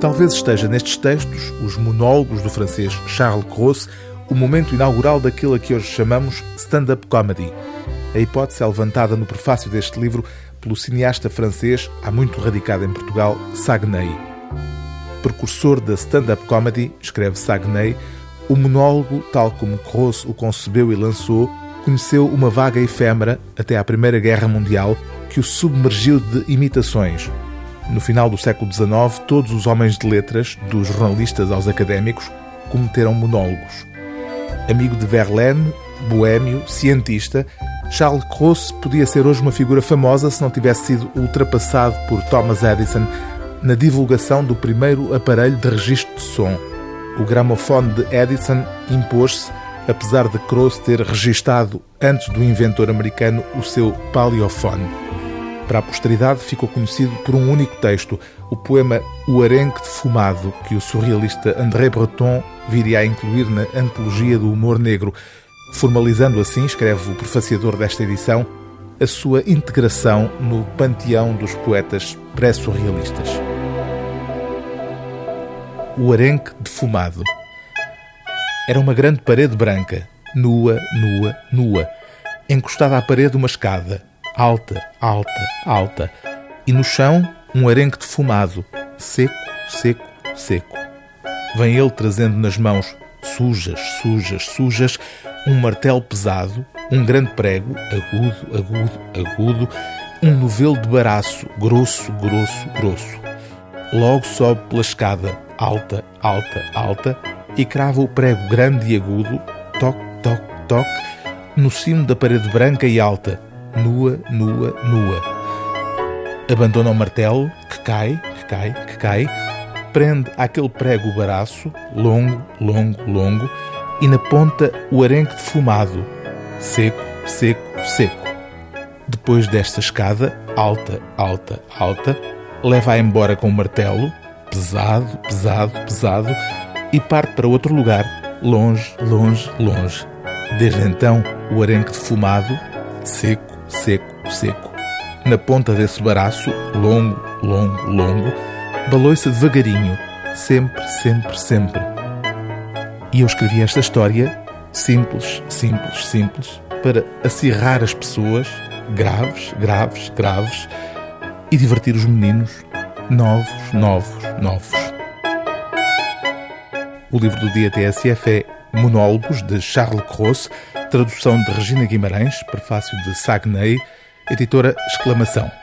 Talvez esteja nestes textos, os monólogos do francês Charles Cros, o momento inaugural daquilo a que hoje chamamos stand-up comedy. A hipótese é levantada no prefácio deste livro pelo cineasta francês, há muito radicado em Portugal, Sagnei. Precursor da stand-up comedy, escreve Sagnei, o monólogo, tal como Cros o concebeu e lançou, conheceu uma vaga efêmera até à Primeira Guerra Mundial que o submergiu de imitações, no final do século XIX, todos os homens de letras, dos jornalistas aos académicos, cometeram monólogos. Amigo de Verlaine, boêmio, cientista, Charles Cros podia ser hoje uma figura famosa se não tivesse sido ultrapassado por Thomas Edison na divulgação do primeiro aparelho de registro de som. O gramofone de Edison impôs-se, apesar de Cros ter registado antes do inventor americano o seu paleofone. Para a posteridade ficou conhecido por um único texto, o poema O Arenque Defumado, que o surrealista André Breton viria a incluir na Antologia do Humor Negro, formalizando assim, escreve o prefaciador desta edição, a sua integração no panteão dos poetas pré-surrealistas. O Arenque Defumado Era uma grande parede branca, nua, nua, nua, encostada à parede uma escada, alta, alta, alta, e no chão um arenque defumado, seco, seco, seco. Vem ele trazendo nas mãos, sujas, sujas, sujas, um martelo pesado, um grande prego, agudo, agudo, agudo, um novelo de baraço, grosso, grosso, grosso. Logo sobe pela escada, alta, alta, alta, e crava o prego grande e agudo, toque, toque, toque, no cimo da parede branca e alta, nua, nua, nua. Abandona o martelo, que cai, que cai, que cai, prende aquele prego baraço, longo, longo, longo, e na ponta o arenque defumado, seco, seco, seco. Depois desta escada, alta, alta, alta, leva-a embora com o martelo, pesado, pesado, pesado, e parte para outro lugar, longe, longe, longe. Desde então, o arenque defumado, seco, seco, seco. Na ponta desse baraço, longo, longo, longo, balou-se devagarinho, sempre, sempre, sempre. E eu escrevi esta história, simples, simples, simples, para acirrar as pessoas, graves, graves, graves, e divertir os meninos, novos, novos, novos. O livro do dia TSF é Monólogos, de Charles Cros, tradução de Regina Guimarães, prefácio de Sagnei, editora Exclamação.